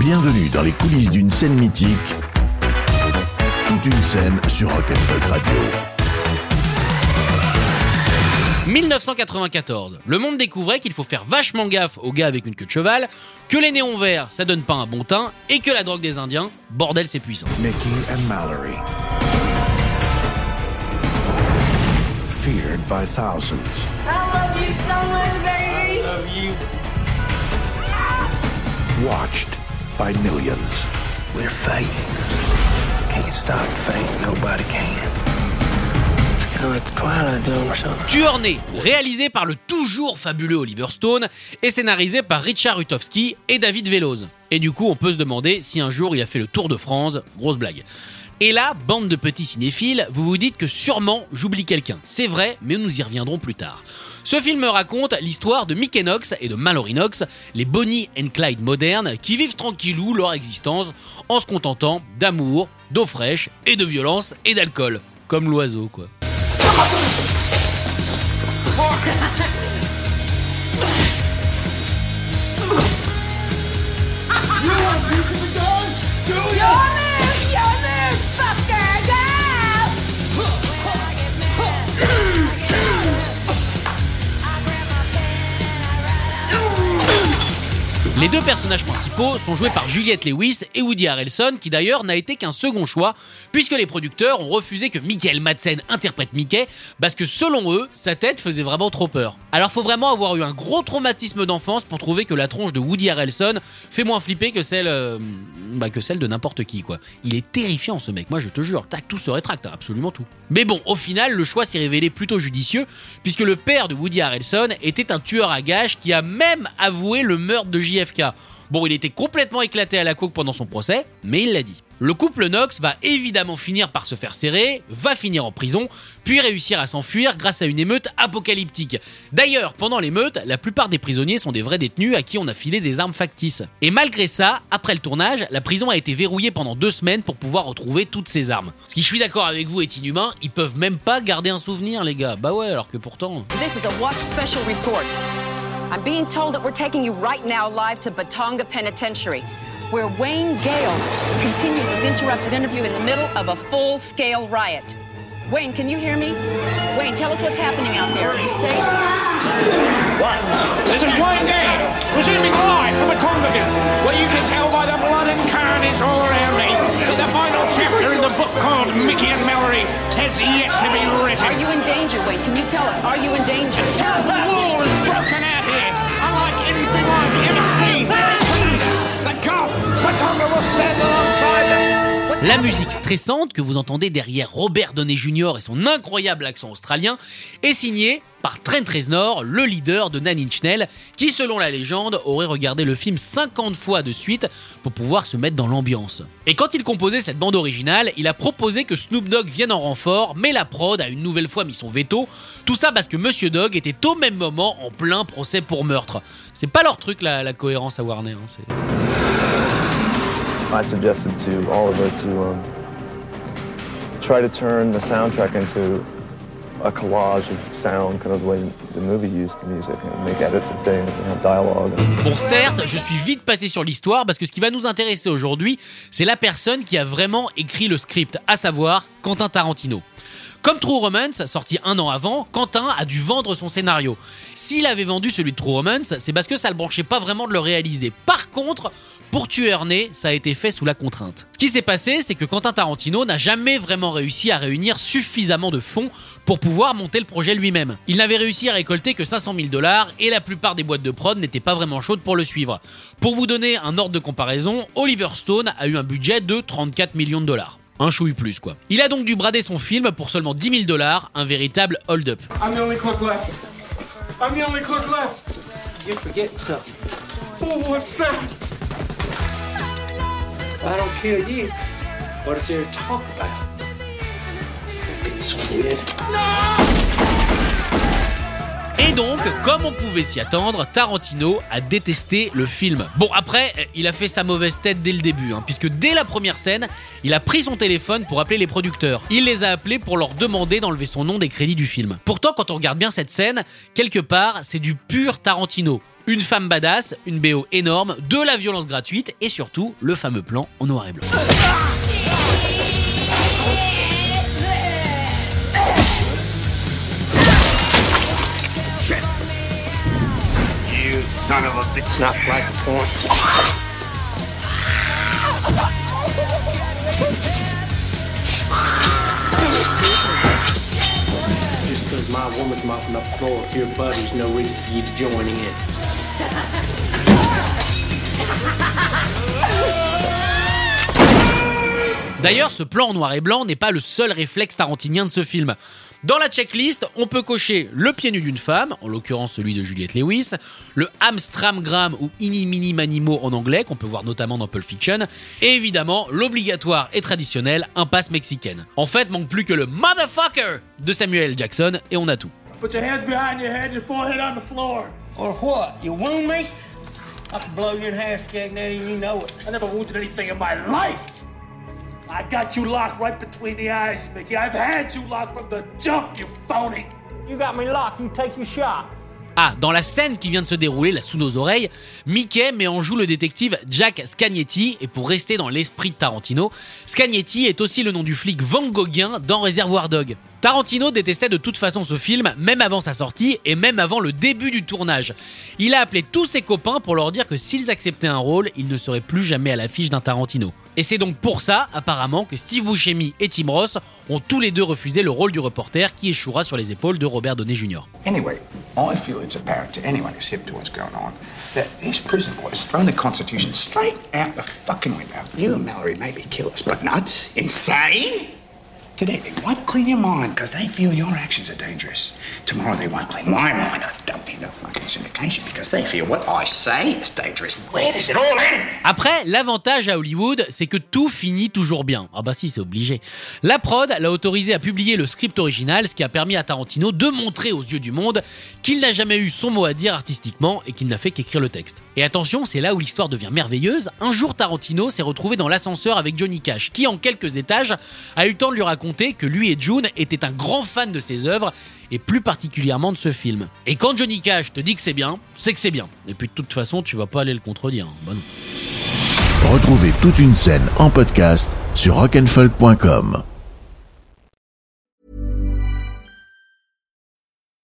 Bienvenue dans les coulisses d'une scène mythique. Toute une scène sur Rock'n'Folk Radio. 1994, le monde découvrait qu'il faut faire vachement gaffe aux gars avec une queue de cheval, que les néons verts ça donne pas un bon teint, et que la drogue des Indiens, bordel c'est puissant. Mickey and Mallory. Feared by thousands. I love you so much, baby. I love you. Watched by millions. We're fighting. Can't stop fighting. Nobody can. Né, réalisé par le toujours fabuleux Oliver Stone et scénarisé par Richard Rutowski et David Veloz. Et du coup, on peut se demander si un jour il a fait le Tour de France. Grosse blague. Et là, bande de petits cinéphiles, vous vous dites que sûrement j'oublie quelqu'un. C'est vrai, mais nous y reviendrons plus tard. Ce film raconte l'histoire de Mickey Knox et de Mallory Knox, les Bonnie and Clyde modernes, qui vivent tranquillou leur existence en se contentant d'amour, d'eau fraîche et de violence et d'alcool. Comme l'oiseau, quoi. Fuck. Les deux personnages principaux sont joués par Juliette Lewis et Woody Harrelson, qui d'ailleurs n'a été qu'un second choix, puisque les producteurs ont refusé que Michael Madsen interprète Mickey, parce que selon eux, sa tête faisait vraiment trop peur. Alors faut vraiment avoir eu un gros traumatisme d'enfance pour trouver que la tronche de Woody Harrelson fait moins flipper que celle, euh, bah, que celle de n'importe qui, quoi. Il est terrifiant ce mec, moi je te jure, tac, tout se rétracte, hein, absolument tout. Mais bon, au final, le choix s'est révélé plutôt judicieux, puisque le père de Woody Harrelson était un tueur à gages qui a même avoué le meurtre de Bon, il était complètement éclaté à la coke pendant son procès, mais il l'a dit. Le couple Knox va évidemment finir par se faire serrer, va finir en prison, puis réussir à s'enfuir grâce à une émeute apocalyptique. D'ailleurs, pendant l'émeute, la plupart des prisonniers sont des vrais détenus à qui on a filé des armes factices. Et malgré ça, après le tournage, la prison a été verrouillée pendant deux semaines pour pouvoir retrouver toutes ces armes. Ce qui, je suis d'accord avec vous, est inhumain, ils peuvent même pas garder un souvenir, les gars. Bah ouais, alors que pourtant... I'm being told that we're taking you right now live to Batonga Penitentiary, where Wayne Gale continues his interrupted interview in the middle of a full scale riot. Wayne, can you hear me? Wayne, tell us what's happening out there. Are you safe? What? This is Wayne Gale, resuming live from a Convigan. Well, you can tell by the blood and carnage all around me that the final chapter in the book called Mickey and Mallory has yet to be written. Are you in danger, Wayne? Can you tell us? Are you in danger? Terrible war is broken out here, unlike anything La musique stressante que vous entendez derrière Robert Downey Jr. et son incroyable accent australien est signée par Trent Reznor, le leader de Nine Inch qui selon la légende aurait regardé le film 50 fois de suite pour pouvoir se mettre dans l'ambiance. Et quand il composait cette bande originale, il a proposé que Snoop Dogg vienne en renfort, mais la prod a une nouvelle fois mis son veto. Tout ça parce que Monsieur Dogg était au même moment en plein procès pour meurtre. C'est pas leur truc la, cohérence à Warner. hein, I suggested to Oliver to um, try to turn the soundtrack into a collage of sound, kind of the way the movie used the music, and make edits of things and have dialogue. Bon, certes, je suis vite passé sur l'histoire parce que ce qui va nous intéresser aujourd'hui, c'est la personne qui a vraiment écrit le script, à savoir Quentin Tarantino. Comme True Romance, sorti un an avant, Quentin a dû vendre son scénario. S'il avait vendu celui de True Romance, c'est parce que ça le branchait pas vraiment de le réaliser. Par contre, pour Tueur Né, ça a été fait sous la contrainte. Ce qui s'est passé, c'est que Quentin Tarantino n'a jamais vraiment réussi à réunir suffisamment de fonds pour pouvoir monter le projet lui-même. Il n'avait réussi à récolter que 500 000 dollars et la plupart des boîtes de prod n'étaient pas vraiment chaudes pour le suivre. Pour vous donner un ordre de comparaison, Oliver Stone a eu un budget de 34 millions de dollars. Un chouille plus quoi. Il a donc dû brader son film pour seulement 10 000 dollars, un véritable hold-up. I'm I don't kill you. What is there to talk about? Fucking squid. Et donc, comme on pouvait s'y attendre, Tarantino a détesté le film. Bon, après, il a fait sa mauvaise tête dès le début, hein, puisque dès la première scène, il a pris son téléphone pour appeler les producteurs. Il les a appelés pour leur demander d'enlever son nom des crédits du film. Pourtant, quand on regarde bien cette scène, quelque part, c'est du pur Tarantino. Une femme badass, une BO énorme, de la violence gratuite et surtout le fameux plan en noir et blanc. Son of a bitch. It's not like porn. Just because my woman's mopping up the floor with your buddies, no reason for you to join in. D'ailleurs, ce plan en noir et blanc n'est pas le seul réflexe tarantinien de ce film. Dans la checklist, on peut cocher le pied nu d'une femme, en l'occurrence celui de Juliette Lewis, le hamstramgram ou ini mini manimo en anglais, qu'on peut voir notamment dans Pulp Fiction, et évidemment l'obligatoire et traditionnelle impasse mexicaine. En fait, manque plus que le motherfucker de Samuel L. Jackson et on a tout. Put your hands behind your head and your forehead on the floor. Or what? You wound me? I can blow you in half, you know it. I never wounded anything in my life. I got you locked right between the eyes, Mickey. I've had you locked from the jump, you phony. You got me locked, you take your shot. Ah, dans la scène qui vient de se dérouler là sous nos oreilles, Mickey met en joue le détective Jack Scagnetti, et pour rester dans l'esprit de Tarantino, Scagnetti est aussi le nom du flic Van Gogien dans Réservoir Dog. Tarantino détestait de toute façon ce film, même avant sa sortie et même avant le début du tournage. Il a appelé tous ses copains pour leur dire que s'ils acceptaient un rôle, ils ne seraient plus jamais à l'affiche d'un Tarantino. Et c'est donc pour ça, apparemment, que Steve Buscemi et Tim Ross ont tous les deux refusé le rôle du reporter qui échouera sur les épaules de Robert Downey Jr. Anyway, I feel it's apparent to anyone who's hip to what's going on that these prison boys thrown the Constitution straight out the fucking window. You and Mallory may be killers, but nuts? Insane? Today they won't clean your mind because they feel your actions are dangerous. Tomorrow they won't clean my mind of dumping the fucking syndication because they feel what I say is dangerous. Where does it all end? Après, l'avantage à Hollywood, c'est que tout finit toujours bien. Ah bah si, c'est obligé. La prod l'a autorisé à publier le script original, ce qui a permis à Tarantino de montrer aux yeux du monde qu'il n'a jamais eu son mot à dire artistiquement et qu'il n'a fait qu'écrire le texte. Et attention, c'est là où l'histoire devient merveilleuse. Un jour, Tarantino s'est retrouvé dans l'ascenseur avec Johnny Cash, qui en quelques étages a eu le temps de lui raconter que lui et June étaient un grand fan de ses œuvres et plus particulièrement de ce film. Et quand Johnny Cash te dit que c'est bien, c'est que c'est bien. Et puis de toute façon, tu vas pas aller le contredire. hein. Bah. Retrouvez toute une scène en podcast sur rock'n'folk.com.